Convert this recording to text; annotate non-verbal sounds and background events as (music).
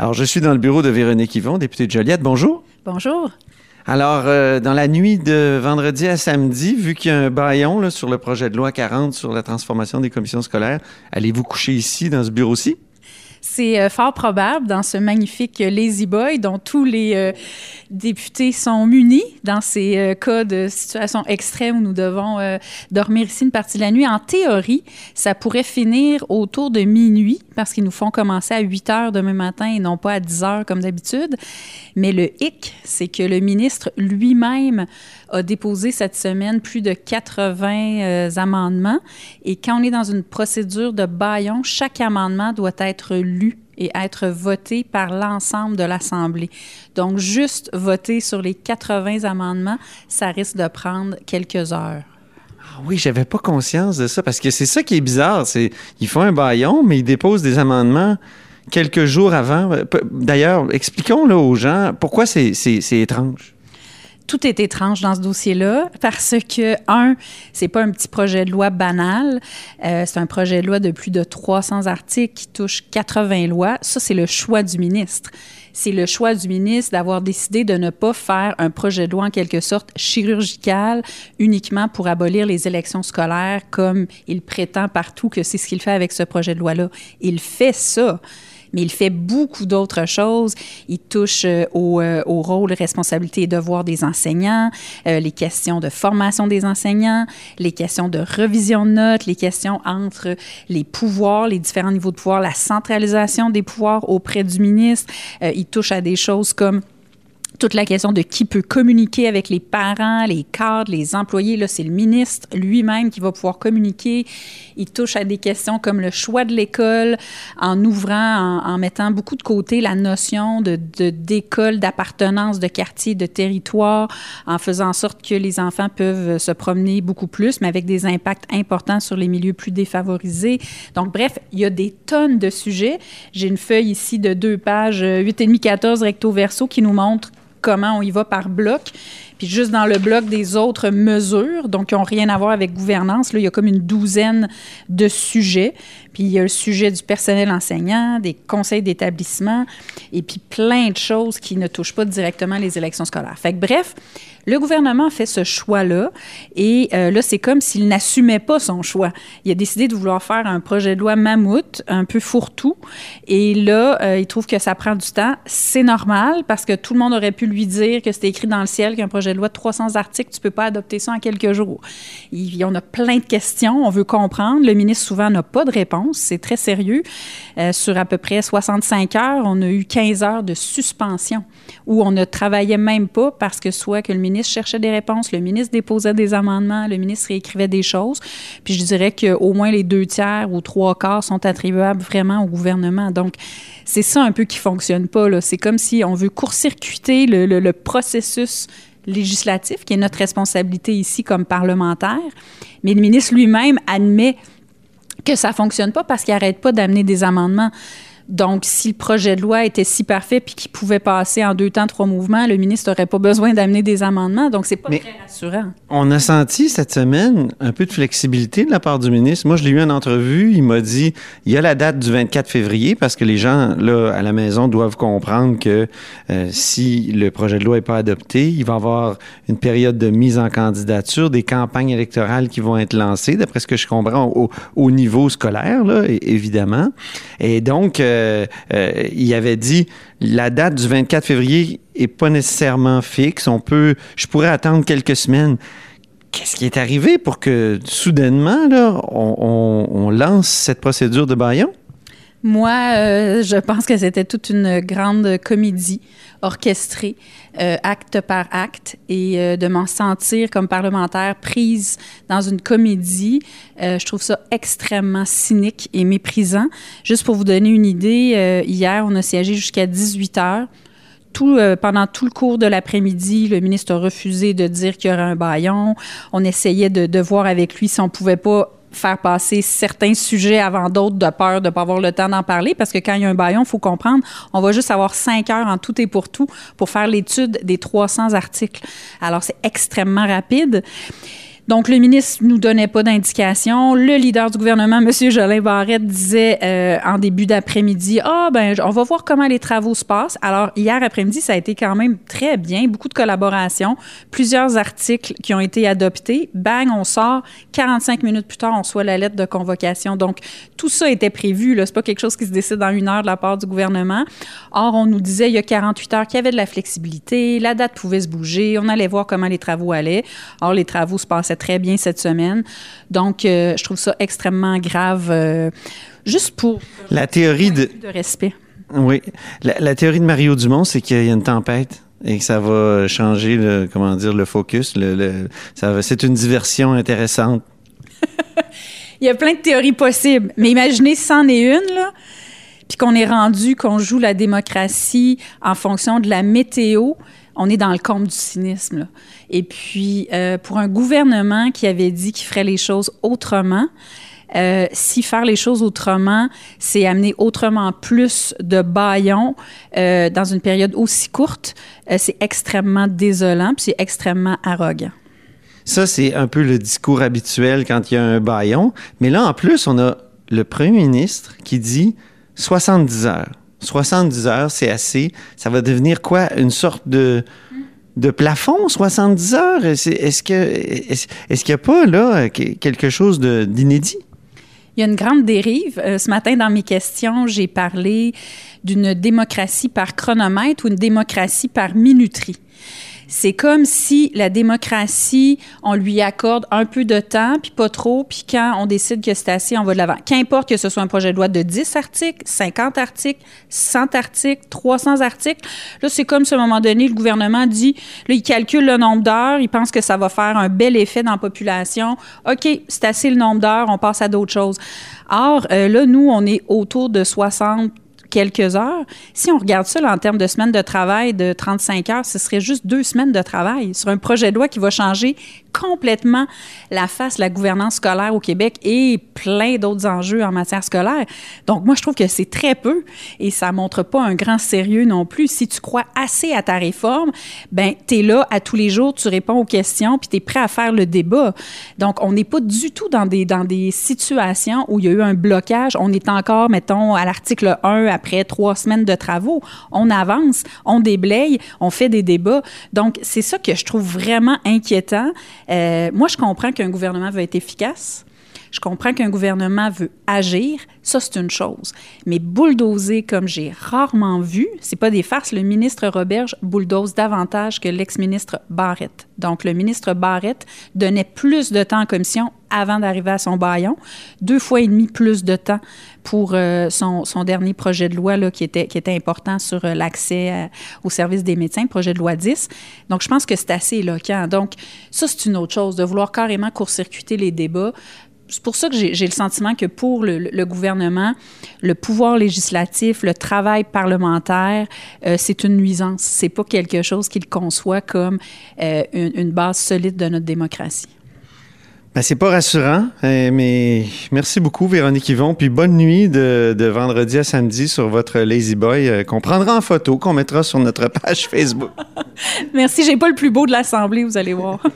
Alors, je suis dans le bureau de Véronique Yvon, députée de Joliette. Bonjour. Bonjour. Alors, euh, dans la nuit de vendredi à samedi, vu qu'il y a un baillon sur le projet de loi 40 sur la transformation des commissions scolaires, allez-vous coucher ici, dans ce bureau-ci? C'est euh, fort probable dans ce magnifique Lazy Boy dont tous les euh, députés sont munis dans ces euh, cas de situation extrême où nous devons dormir ici une partie de la nuit. En théorie, ça pourrait finir autour de minuit parce qu'ils nous font commencer à 8 heures demain matin et non pas à 10 heures comme d'habitude. Mais le hic, c'est que le ministre lui-même a déposé cette semaine plus de 80 amendements. Et quand on est dans une procédure de baillon, chaque amendement doit être et être voté par l'ensemble de l'Assemblée. Donc, juste voter sur les 80 amendements, ça risque de prendre quelques heures. Ah oui, j'avais pas conscience de ça parce que c'est ça qui est bizarre. C'est ils font un baillon, mais ils déposent des amendements quelques jours avant. D'ailleurs, expliquons aux gens pourquoi c'est étrange? Tout est étrange dans ce dossier-là parce que, un, c'est pas un petit projet de loi banal. Euh, c'est un projet de loi de plus de 300 articles qui touche 80 lois. Ça, c'est le choix du ministre. C'est le choix du ministre d'avoir décidé de ne pas faire un projet de loi en quelque sorte chirurgical uniquement pour abolir les élections scolaires comme il prétend partout que c'est ce qu'il fait avec ce projet de loi-là. Il fait ça mais il fait beaucoup d'autres choses. Il touche euh, au, euh, au, rôle, responsabilités et devoirs des enseignants, euh, les questions de formation des enseignants, les questions de revision de notes, les questions entre les pouvoirs, les différents niveaux de pouvoir, la centralisation des pouvoirs auprès du ministre. il touche à des choses comme toute la question de qui peut communiquer avec les parents, les cadres, les employés. Là, c'est le ministre lui-même qui va pouvoir communiquer. Il touche à des questions comme le choix de l'école, en ouvrant, en, mettant beaucoup de côté la notion de, d'école, d'appartenance, de quartier, de territoire, en faisant en sorte que les enfants peuvent se promener beaucoup plus, mais avec des impacts importants sur les milieux plus défavorisés. Donc, bref, il y a des tonnes de sujets. J'ai une feuille ici de deux pages, 8,5-14 recto verso, qui nous montre comment on y va par bloc. Puis juste dans le bloc des autres mesures, donc qui n'ont rien à voir avec gouvernance, là, il y a comme une douzaine de sujets. Puis il y a le sujet du personnel enseignant, des conseils d'établissement, et puis plein de choses qui ne touchent pas directement les élections scolaires. Fait que bref, le gouvernement fait ce choix-là et euh, là, c'est comme s'il n'assumait pas son choix. Il a décidé de vouloir faire un projet de loi mammouth, un peu fourre-tout. Et là, euh, il trouve que ça prend du temps. C'est normal parce que tout le monde aurait pu lui dire que c'était écrit dans le ciel qu'un projet de loi de 300 articles, tu peux pas adopter ça en quelques jours. Il en a plein de questions, on veut comprendre. Le ministre souvent n'a pas de réponse. C'est très sérieux. Euh, sur à peu près 65 heures, on a eu 15 heures de suspension où on ne travaillait même pas parce que soit que le ministre ministre cherchait des réponses, le ministre déposait des amendements, le ministre écrivait des choses. Puis je dirais qu'au moins les deux tiers ou trois quarts sont attribuables vraiment au gouvernement. Donc, c'est ça un peu qui fonctionne pas. C'est comme si on veut court-circuiter le, le processus législatif, qui est notre responsabilité ici comme parlementaire. Mais le ministre lui-même admet que ça fonctionne pas parce qu'il n'arrête pas d'amener des amendements. Donc, si le projet de loi était si parfait puis qu'il pouvait passer en deux temps, trois mouvements, le ministre n'aurait pas besoin d'amener des amendements. Donc, c'est pas très rassurant. On a senti cette semaine un peu de flexibilité de la part du ministre. Moi, je l'ai eu en entrevue. Il m'a dit il y a la date du 24 février parce que les gens, là, à la maison, doivent comprendre que euh, si le projet de loi n'est pas adopté, il va y avoir une période de mise en candidature, des campagnes électorales qui vont être lancées, d'après ce que je comprends, au, niveau scolaire, là, évidemment. Et donc, euh, euh, euh, il avait dit la date du 24 février est pas nécessairement fixe. On peut, je pourrais attendre quelques semaines. Qu'est-ce qui est arrivé pour que soudainement là, on, lance cette procédure de baillon? Moi, euh, je pense que c'était toute une grande comédie orchestrée, euh, acte par acte, et euh, de m'en sentir comme parlementaire prise dans une comédie, je trouve ça extrêmement cynique et méprisant. Juste pour vous donner une idée, hier, on a siégé jusqu'à 18 heures. Pendant tout le cours de l'après-midi, le ministre a refusé de dire qu'il y aurait un baillon. On essayait de, de voir avec lui si on pouvait pas faire passer certains sujets avant d'autres de peur de ne pas avoir le temps d'en parler parce que quand il y a un baillon, il faut comprendre, on va juste avoir cinq heures en tout et pour tout pour faire l'étude des 300 articles. Alors, c'est extrêmement rapide. Donc, le ministre nous donnait pas d'indication. Le leader du gouvernement, M. Jolin Barrette, disait euh, en début d'après-midi, ah ben, on va voir comment les travaux se passent. Alors, hier après-midi, ça a été quand même très bien, beaucoup de collaboration, plusieurs articles qui ont été adoptés. Bang, on sort. 45 minutes plus tard, on reçoit la lettre de convocation. Donc, tout ça était prévu. Ce n'est pas quelque chose qui se décide en une heure de la part du gouvernement. Or, on nous disait il y a 48 heures qu'il y avait de la flexibilité, la date pouvait se bouger, on allait voir comment les travaux allaient. Or, les travaux se passaient très bien cette semaine. Donc, euh, je trouve ça extrêmement grave, euh, juste pour la théorie de, de respect. Oui, la, théorie de Mario Dumont, c'est qu'il y a une tempête et que ça va changer le comment dire le focus. Le, c'est une diversion intéressante. (laughs) Il y a plein de théories possibles, mais imaginez si c'en est une là puis qu'on est rendu, qu'on joue la démocratie en fonction de la météo, on est dans le comble du cynisme. Et puis, euh, pour un gouvernement qui avait dit qu'il ferait les choses autrement, euh, si faire les choses autrement, c'est amener autrement plus de baillons euh, dans une période aussi courte, c'est extrêmement désolant, puis c'est extrêmement arrogant. Ça, c'est un peu le discours habituel quand il y a un baillon. Mais là, en plus, on a le premier ministre qui dit 70 heures. 70 heures, c'est assez. Ça va devenir quoi? Une sorte de, de plafond, 70 heures? Est-ce qu'il n'y a pas là quelque chose d'inédit? Il y a une grande dérive. Euh, ce matin, dans mes questions, j'ai parlé d'une démocratie par chronomètre ou une démocratie par minuterie. C'est comme si la démocratie, on lui accorde un peu de temps, puis pas trop, puis quand on décide que c'est assez, on va de l'avant. Qu'importe que ce soit un projet de loi de 10 articles, 50 articles, 100 articles, 300 articles, là, c'est comme si à un moment donné, le gouvernement dit, là, il calcule le nombre d'heures, il pense que ça va faire un bel effet dans la population. OK, c'est assez le nombre d'heures, on passe à d'autres choses. Or, euh, là, nous, on est autour de 60 quelques heures. Si on regarde ça en termes de semaines de travail de 35 heures, ce serait juste deux semaines de travail sur un projet de loi qui va changer complètement la face de la gouvernance scolaire au Québec et plein d'autres enjeux en matière scolaire. Donc, moi, je trouve que c'est très peu et ça montre pas un grand sérieux non plus. Si tu crois assez à ta réforme, ben tu es là à tous les jours, tu réponds aux questions, puis tu es prêt à faire le débat. Donc, on n'est pas du tout dans des, dans des situations où il y a eu un blocage. On est encore, mettons, à l'article 1 après trois semaines de travaux. On avance, on déblaye, on fait des débats. Donc, c'est ça que je trouve vraiment inquiétant. Euh, moi, je comprends qu'un gouvernement veut être efficace. Je comprends qu'un gouvernement veut agir, ça c'est une chose. Mais bulldozer comme j'ai rarement vu, c'est pas des farces. Le ministre Roberge bulldoze davantage que l'ex-ministre Barrette. Donc le ministre Barrette donnait plus de temps en commission avant d'arriver à son baillon, deux fois et demi plus de temps pour euh, son, dernier projet de loi là, qui, était, qui était important sur euh, l'accès au service des médecins, projet de loi 10. Donc, je pense que c'est assez éloquent. Donc, ça, c'est une autre chose, de vouloir carrément court-circuiter les débats c'est pour ça que j'ai le sentiment que pour le, gouvernement, le pouvoir législatif, le travail parlementaire, euh, c'est une nuisance. C'est pas quelque chose qu'il conçoit comme euh, une, base solide de notre démocratie. Ben, c'est pas rassurant, euh, mais merci beaucoup, Véronique Yvon. Puis bonne nuit de, de vendredi à samedi sur votre Lazy Boy qu'on prendra en photo, qu'on mettra sur notre page (laughs) Facebook. merci. J'ai pas le plus beau de l'Assemblée, vous allez voir. (laughs)